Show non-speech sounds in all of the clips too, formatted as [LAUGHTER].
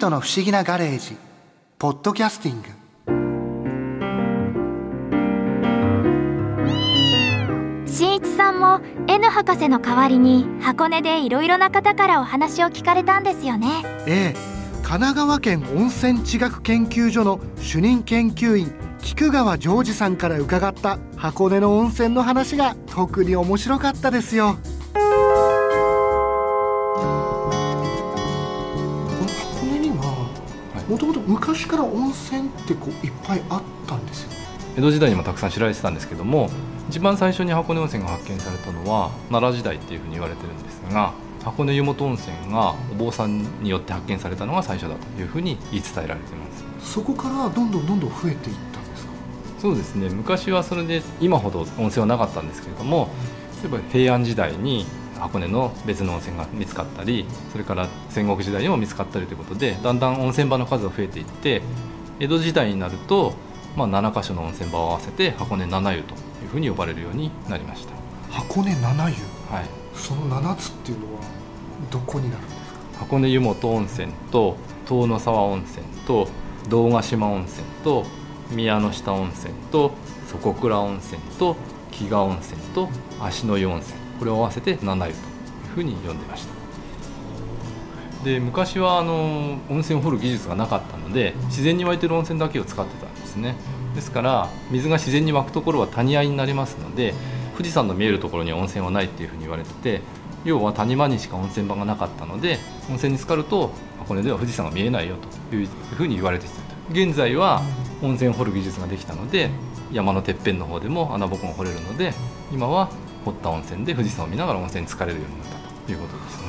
人の不思議なガレージ。ポッドキャスティング。新一さんも N 博士の代わりに箱根でいろいろな方からお話を聞かれたんですよね。ええ神奈川県温泉地学研究所の主任研究員菊川ジョージさんから伺った箱根の温泉の話が特に面白かったですよもともと昔から温泉ってこういっぱいあったんですよ。江戸時代にもたくさん知られてたんですけども一番最初に箱根温泉が発見されたのは奈良時代っていうふうに言われてるんですが箱根湯本温泉がお坊さんによって発見されたのが最初だというふうに言い伝えられています。そこからどんどんどんどん増えていったんですか？そうですね。昔はそれで今ほど温泉はなかったんですけれども例えば平安時代に箱根の別の温泉が見つかったりそれから戦国時代にも見つかったりということでだんだん温泉場の数が増えていって江戸時代になると、まあ、7か所の温泉場を合わせて箱根七湯というふうに呼ばれるようになりました。箱根七湯？はい。その7つっていうのはどこになるんですか？箱根湯本温泉と遠野沢温泉と堂ヶ島温泉と宮の下温泉と底倉温泉と木賀温泉と芦の湯温泉これを合わせて七湯というふうに呼んでました。で昔はあの温泉を掘る技術がなかったので自然に湧いてる温泉だけを使ってたんですね。ですから水が自然に湧くところは谷合になりますので富士山の見えるところには温泉はないっていうふうに言われてて要は谷間にしか温泉場がなかったので温泉に浸かると箱根では富士山が見えないよというふうに言われてきた。現在は温泉を掘る技術ができたので山のてっぺんの方でも穴ぼこが掘れるので今は掘った温泉で富士山を見ながら温泉に浸かれるようになったということですね。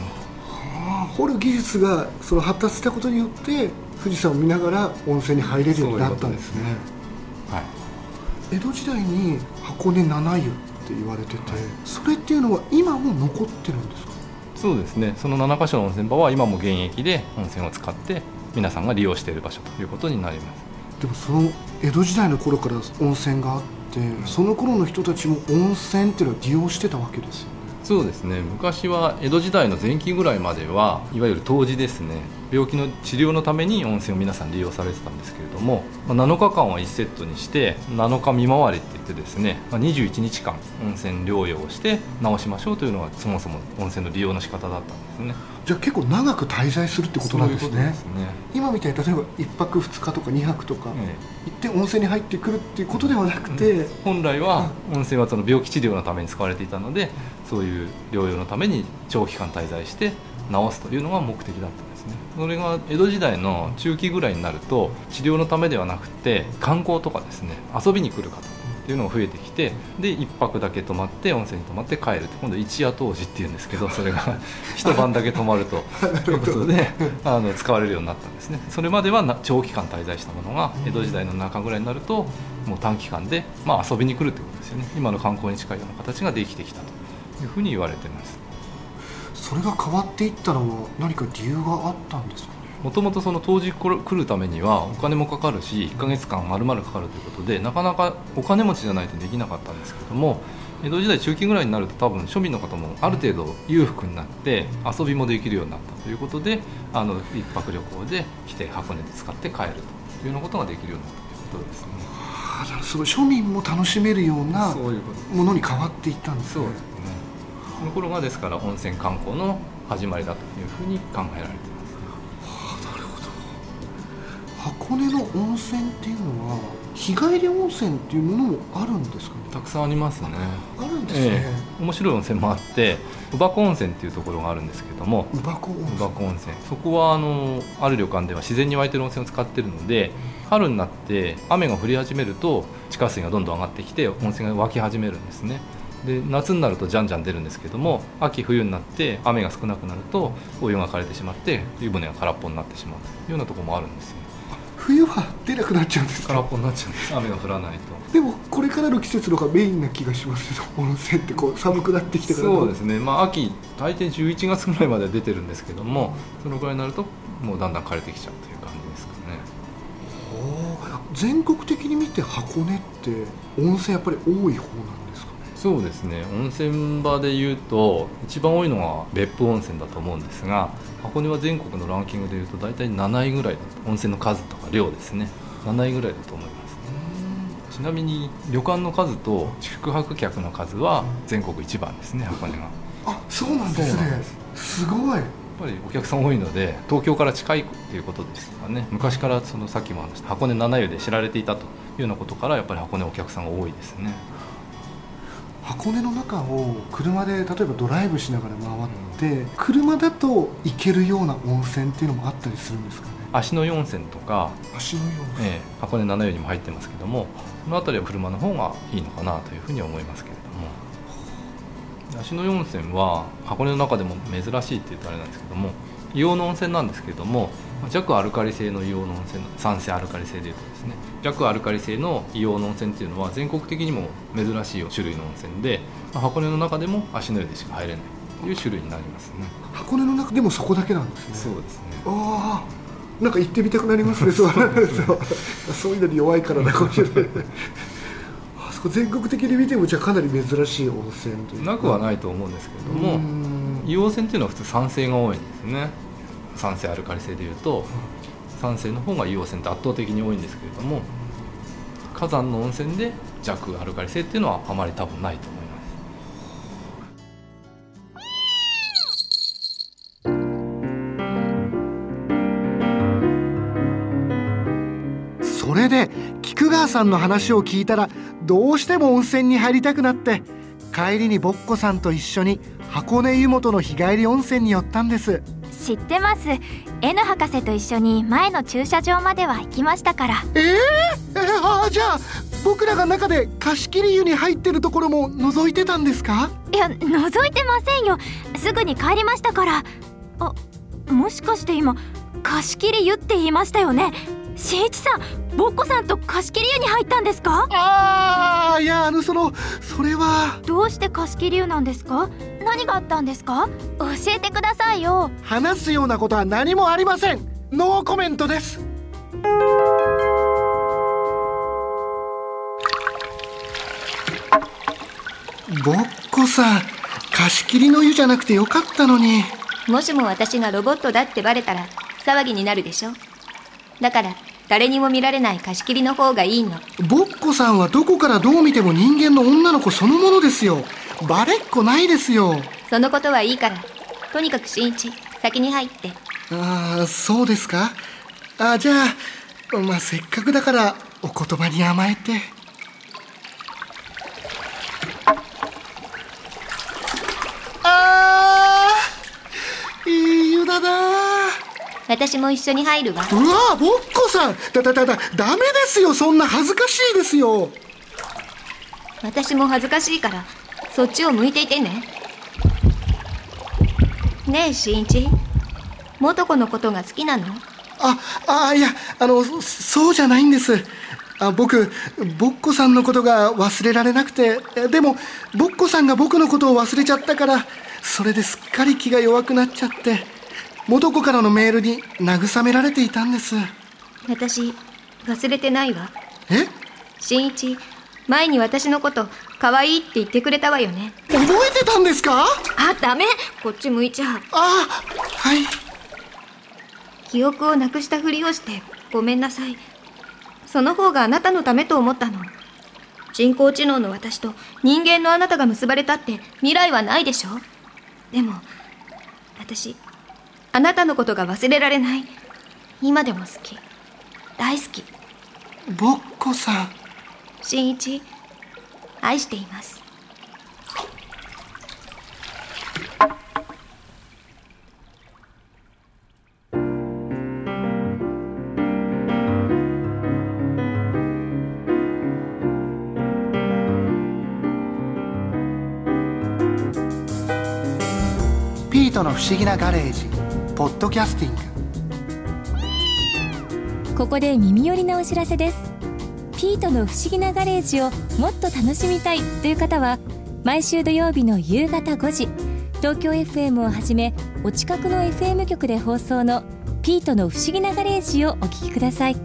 はあ掘る技術がその発達したことによって富士山を見ながら温泉に入れるようになったんですね。はい。江戸時代に箱根七湯って言われててそれっていうのは今も残ってるんですか？そうですね。その7か所の温泉場は今も現役で温泉を使って皆さんが利用している場所ということになります。でもその江戸時代の頃から温泉があってその頃の人たちも温泉っていうのは利用してたわけですよね。そうですね。昔は江戸時代の前期ぐらいまではいわゆる湯治ですね。病気の治療のために温泉を皆さん利用されてたんですけれども、まあ7日間は1セットにして7日見回りって言ってですね、まあ21日間温泉療養をして治しましょうというのがそもそも温泉の利用の仕方だったんですね。じゃあ結構長く滞在するってことなんですね。ね。今みたいに例えば1泊2日とか2泊とかえ行って温泉に入ってくるっていうことではなくて、本来は温泉はその病気治療のために使われていたのでそういう療養のために長期間滞在して治すというのが目的だった。んですね。それが江戸時代の中期ぐらいになると治療のためではなくて観光とかですね遊びに来る方っていうのが増えてきてで1泊だけ泊まって温泉に泊まって帰るって今度一夜湯治っていうんですけどそれが [LAUGHS] 一晩だけ泊まると。[LAUGHS] いうことであの使われるようになったんですね。それまではな長期間滞在したものが江戸時代の中ぐらいになるともう短期間で、まあ、遊びに来るということですよね。今の観光に近いような形ができてきたというふうに言われていますそれが変わっていったのは何か理由があったんですかね？もともとその当時来る来るためにはお金もかかるし1ヶ月間丸々かかるということでなかなかお金持ちじゃないとできなかったんですけれども江戸時代中期ぐらいになると多分庶民の方もある程度裕福になって遊びもできるようになったということであの一泊旅行で来て箱根で使って帰るというようなことができるようになったということですね。ああその庶民も楽しめるようなものに変わっていったんですねそうですねその頃がですから温泉観光の始まりだというふうに考えられています。箱根の温泉っていうのは日帰り温泉っていうものもあるんですかね？たくさんありますね。あるんですね、ええ。面白い温泉もあって乳母温泉っていうところがあるんですけども乳母温乳泉母温泉。そこはあのある旅館では自然に湧いてる温泉を使ってるので春になって雨が降り始めると地下水がどんどん上がってきて温泉が湧き始めるんですねで夏になるとじゃんじゃん出るんですけども秋冬になって雨が少なくなるとお湯が枯れてしまって湯船が空っぽになってしまうというようなところもあるんですよ。冬は出なくなっちゃうんですか？空っぽになっちゃうんです。雨が降らないと。でもこれからの季節の方がメインな気がしますけど温泉ってこう寒くなってきてから。そうですね、まあ、秋大抵11月ぐらいまでは出てるんですけどもそのぐらいになるともうだんだん枯れてきちゃうという感じですかね。全国的に見て箱根って温泉やっぱり多い方なんですか？ねそうですね。温泉場でいうと一番多いのが別府温泉だと思うんですが箱根は全国のランキングでいうと大体7位ぐらいだと温泉の数とか量ですね。7位ぐらいだと思いますちなみに旅館の数と宿泊客の数は全国一番ですね箱根があそうなんですね。すごい。やっぱりお客さん多いので東京から近いっていうことですかね。昔からそのさっきも話した箱根七湯で知られていたというようなことからやっぱり箱根お客さんが多いですね箱根の中を車で例えばドライブしながら回って、車だと行けるような温泉っていうのもあったりするんですかね？芦野湯温泉とか、足のような、ええ箱根七湯にも入ってますけどもこの辺りは車の方がいいのかなというふうに思いますけれども。芦野湯温泉は箱根の中でも珍しいって言うとあれなんですけども硫黄の温泉なんですけれども弱アルカリ性の硫黄の温泉酸性アルカリ性でいうとですね弱アルカリ性の硫黄の温泉っていうのは全国的にも珍しい種類の温泉でまあ箱根の中でも芦野湯でしか入れないという種類になりますね。箱根の中でもそこだけなんですね。そうですね。ああ。なんか行ってみたくなりますねそうそう。そういうのに弱いからなかもしれない。あそこ全国的に見てもじゃあかなり珍しい温泉というなくはないと思うんですけれども、うん硫黄泉っていうのは普通酸性が多いんですね。酸性アルカリ性でいうと酸性の方が硫黄泉って圧倒的に多いんですけれども火山の温泉で弱アルカリ性っていうのはあまり多分ないと思います。それで菊川さんの話を聞いたらどうしても温泉に入りたくなって帰りにぼっこさんと一緒に箱根湯本の日帰り温泉に寄ったんです。知ってます。N 博士と一緒に前の駐車場までは行きましたから。えー、え [LAUGHS] あじゃあ僕らが中で貸し切り湯に入ってるところも覗いてたんですか？いや覗いてませんよ。すぐに帰りましたから。あもしかして今貸し切り湯って言いましたよね？しんいちさんぼっこさんと貸し切り湯に入ったんですか？ああいやあのそのそれは。どうして貸し切り湯なんですか？何があったんですか？教えてくださいよ。話すようなことは何もありません。ノーコメントです。ぼっこさん貸し切りの湯じゃなくてよかったのに。もしも私がロボットだってバレたら騒ぎになるでしょ。だから誰にも見られない貸し切りの方がいいの。ぼっこさんはどこからどう見ても人間の女の子そのものですよ。バレっこないですよ。そのことはいいから。とにかく新一先に入って。ああそうですか？あじゃあまあせっかくだからお言葉に甘えてあーいい湯だな私も一緒に入るわ。うわぼっこさん。だだだだダメですよ。そんな恥ずかしいですよ。私も恥ずかしいからそっちを向いていてね。ねえ新一。元子のことが好きなの？ああいやあのそそうじゃないんです。あ僕ぼっこさんのことが忘れられなくて。えでもぼっこさんが僕のことを忘れちゃったからそれですっかり気が弱くなっちゃって元子からのメールに慰められていたんです。私忘れてないわ。え？新一前に私のこと可愛いって言ってくれたわよね。覚えてたんですか？あダメ。こっち向いちゃう。あはい。記憶をなくしたふりをしてごめんなさい。その方があなたのためと思ったの。人工知能の私と人間のあなたが結ばれたって未来はないでしょ。でも私あなたのことが忘れられない。今でも好き。大好き。ぼっこさん。新一愛しています。ピートの不思議なガレージポッドキャスティング。ここで耳寄りなお知らせです。ピートの不思議なガレージをもっと楽しみたいという方は毎週土曜日の夕方5時東京 FM をはじめお近くの FM 局で放送のピートの不思議なガレージをお聞きください。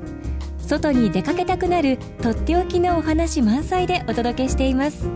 外に出かけたくなるとっておきのお話満載でお届けしています。